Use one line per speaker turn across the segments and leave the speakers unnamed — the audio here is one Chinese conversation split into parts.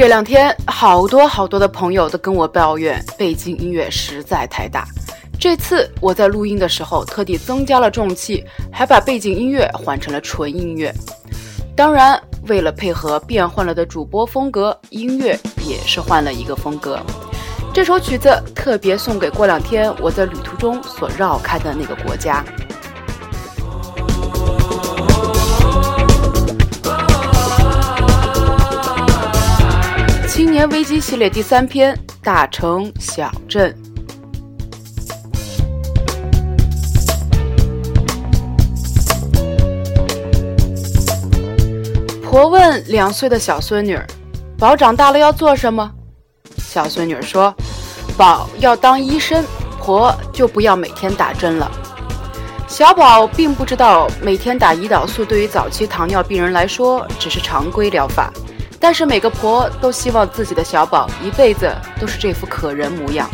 这两天，好多好多的朋友都跟我抱怨背景音乐实在太大。这次我在录音的时候，特地增加了重器，还把背景音乐换成了纯音乐。当然，为了配合变换了的主播风格，音乐也是换了一个风格。这首曲子特别送给过两天我在旅途中所绕开的那个国家。青年危机系列第三篇：大城小镇。婆问两岁的小孙女：“宝长大了要做什么？”小孙女说：“宝要当医生，婆就不要每天打针了。”小宝并不知道，每天打胰岛素对于早期糖尿病人来说只是常规疗法。但是每个婆都希望自己的小宝一辈子都是这副可人模样。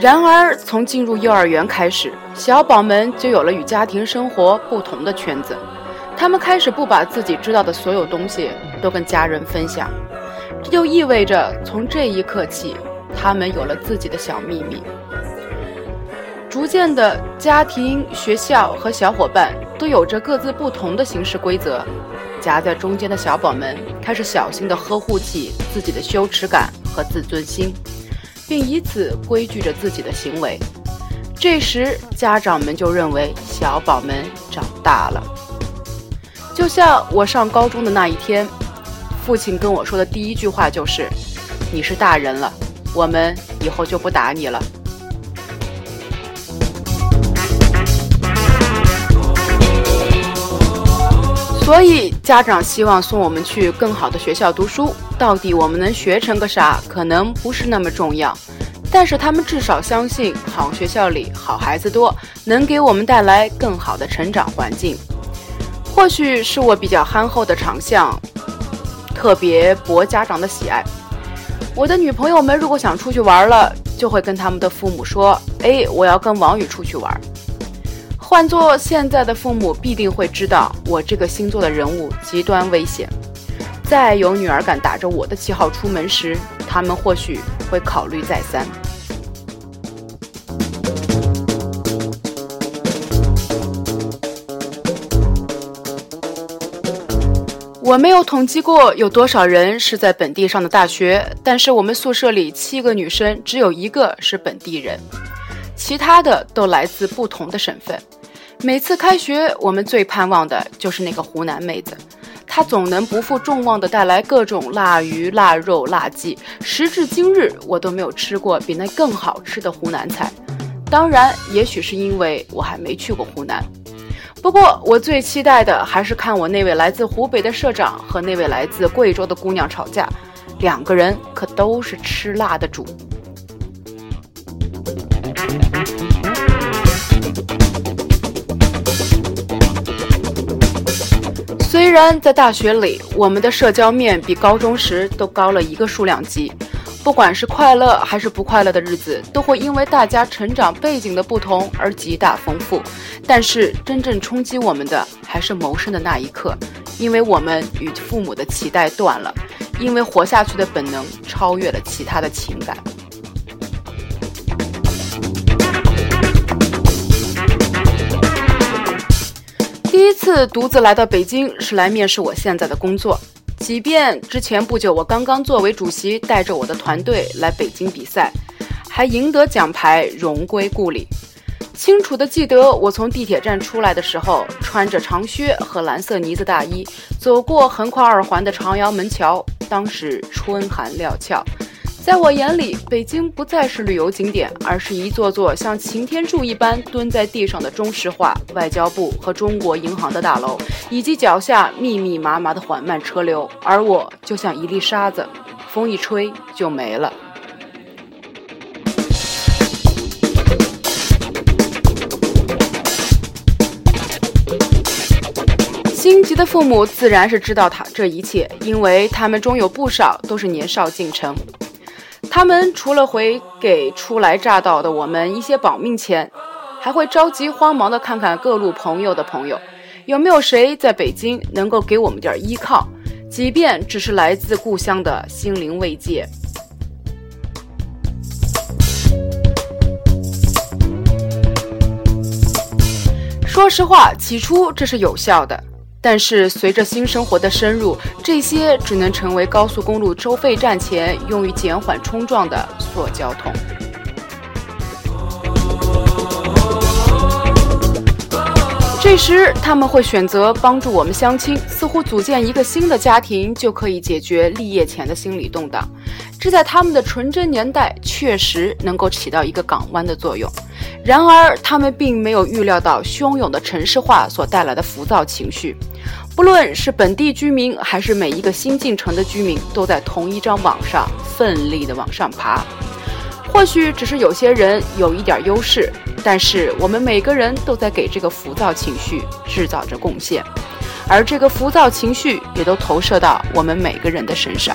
然而，从进入幼儿园开始，小宝们就有了与家庭生活不同的圈子。他们开始不把自己知道的所有东西都跟家人分享，这就意味着从这一刻起，他们有了自己的小秘密。逐渐的，家庭、学校和小伙伴都有着各自不同的行事规则。夹在中间的小宝们开始小心地呵护起自己的羞耻感和自尊心，并以此规矩着自己的行为。这时，家长们就认为小宝们长大了。就像我上高中的那一天，父亲跟我说的第一句话就是：“你是大人了，我们以后就不打你了。”所以，家长希望送我们去更好的学校读书。到底我们能学成个啥，可能不是那么重要。但是他们至少相信，好学校里好孩子多，能给我们带来更好的成长环境。或许是我比较憨厚的长相，特别博家长的喜爱。我的女朋友们如果想出去玩了，就会跟他们的父母说：“哎，我要跟王宇出去玩。”换做现在的父母，必定会知道我这个星座的人物极端危险。再有女儿敢打着我的旗号出门时，他们或许会考虑再三。我没有统计过有多少人是在本地上的大学，但是我们宿舍里七个女生，只有一个是本地人，其他的都来自不同的省份。每次开学，我们最盼望的就是那个湖南妹子，她总能不负众望地带来各种腊鱼、腊肉、腊鸡。时至今日，我都没有吃过比那更好吃的湖南菜。当然，也许是因为我还没去过湖南。不过，我最期待的还是看我那位来自湖北的社长和那位来自贵州的姑娘吵架，两个人可都是吃辣的主。虽然在大学里，我们的社交面比高中时都高了一个数量级，不管是快乐还是不快乐的日子，都会因为大家成长背景的不同而极大丰富。但是真正冲击我们的，还是谋生的那一刻，因为我们与父母的脐带断了，因为活下去的本能超越了其他的情感。第一次独自来到北京是来面试我现在的工作，即便之前不久我刚刚作为主席带着我的团队来北京比赛，还赢得奖牌荣归故里。清楚的记得我从地铁站出来的时候，穿着长靴和蓝色呢子大衣，走过横跨二环的朝阳门桥，当时春寒料峭。在我眼里，北京不再是旅游景点，而是一座座像擎天柱一般蹲在地上的中石化、外交部和中国银行的大楼，以及脚下密密麻麻的缓慢车流。而我就像一粒沙子，风一吹就没了。心急的父母自然是知道他这一切，因为他们中有不少都是年少进城。他们除了会给初来乍到的我们一些保命钱，还会着急慌忙的看看各路朋友的朋友，有没有谁在北京能够给我们点依靠，即便只是来自故乡的心灵慰藉。说实话，起初这是有效的，但是随着新生活的深入，这些只能成为高速公路收费站前用于减缓冲撞的塑胶桶。这时他们会选择帮助我们相亲，似乎组建一个新的家庭就可以解决立业前的心理动荡。这在他们的纯真年代确实能够起到一个港湾的作用。然而，他们并没有预料到汹涌的城市化所带来的浮躁情绪。不论是本地居民，还是每一个新进城的居民，都在同一张网上奋力地往上爬。或许只是有些人有一点优势，但是我们每个人都在给这个浮躁情绪制造着贡献，而这个浮躁情绪也都投射到我们每个人的身上。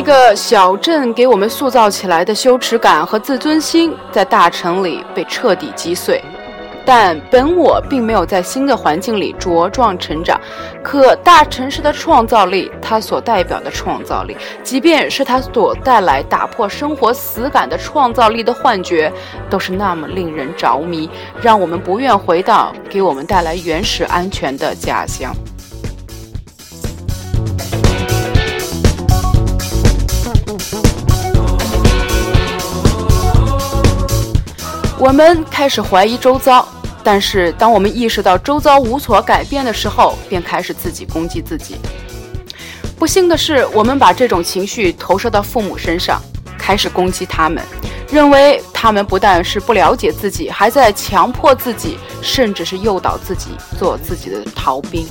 那个小镇给我们塑造起来的羞耻感和自尊心，在大城里被彻底击碎。但本我并没有在新的环境里茁壮成长，可大城市的创造力，它所代表的创造力，即便是它所带来打破生活死感的创造力的幻觉，都是那么令人着迷，让我们不愿回到给我们带来原始安全的家乡。我们开始怀疑周遭，但是当我们意识到周遭无所改变的时候，便开始自己攻击自己。不幸的是，我们把这种情绪投射到父母身上，开始攻击他们，认为他们不但是不了解自己，还在强迫自己，甚至是诱导自己做自己的逃兵。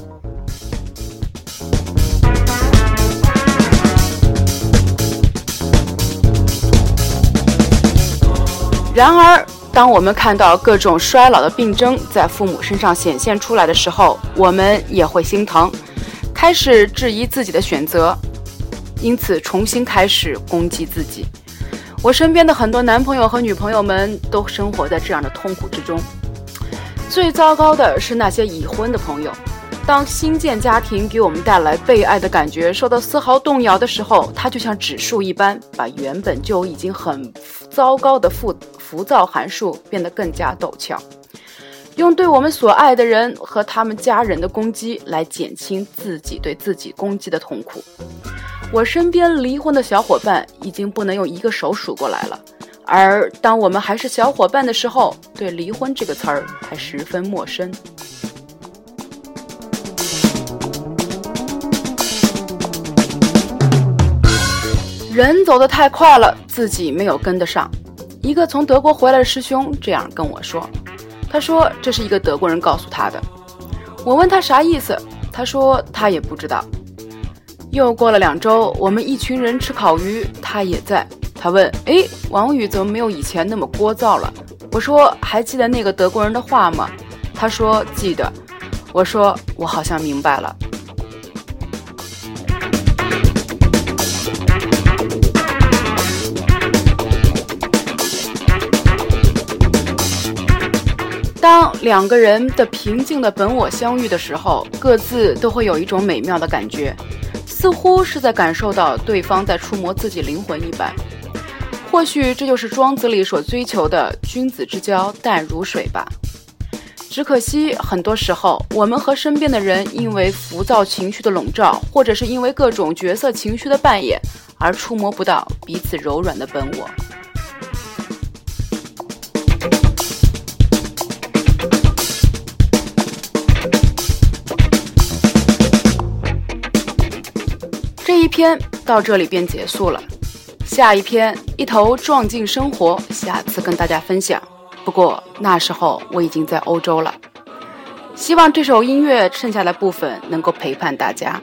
然而。当我们看到各种衰老的病症在父母身上显现出来的时候，我们也会心疼，开始质疑自己的选择，因此重新开始攻击自己。我身边的很多男朋友和女朋友们都生活在这样的痛苦之中。最糟糕的是那些已婚的朋友，当新建家庭给我们带来被爱的感觉受到丝毫动摇的时候，它就像指数一般，把原本就已经很糟糕的负。浮躁函数变得更加陡峭，用对我们所爱的人和他们家人的攻击来减轻自己对自己攻击的痛苦。我身边离婚的小伙伴已经不能用一个手数过来了，而当我们还是小伙伴的时候，对离婚这个词儿还十分陌生。人走得太快了，自己没有跟得上。一个从德国回来的师兄这样跟我说：“他说这是一个德国人告诉他的。”我问他啥意思，他说他也不知道。又过了两周，我们一群人吃烤鱼，他也在。他问：“哎，王宇怎么没有以前那么聒噪了？”我说：“还记得那个德国人的话吗？”他说：“记得。”我说：“我好像明白了。”当两个人的平静的本我相遇的时候，各自都会有一种美妙的感觉，似乎是在感受到对方在触摸自己灵魂一般。或许这就是庄子里所追求的君子之交淡如水吧。只可惜，很多时候我们和身边的人因为浮躁情绪的笼罩，或者是因为各种角色情绪的扮演，而触摸不到彼此柔软的本我。这一篇到这里便结束了，下一篇一头撞进生活，下次跟大家分享。不过那时候我已经在欧洲了，希望这首音乐剩下的部分能够陪伴大家。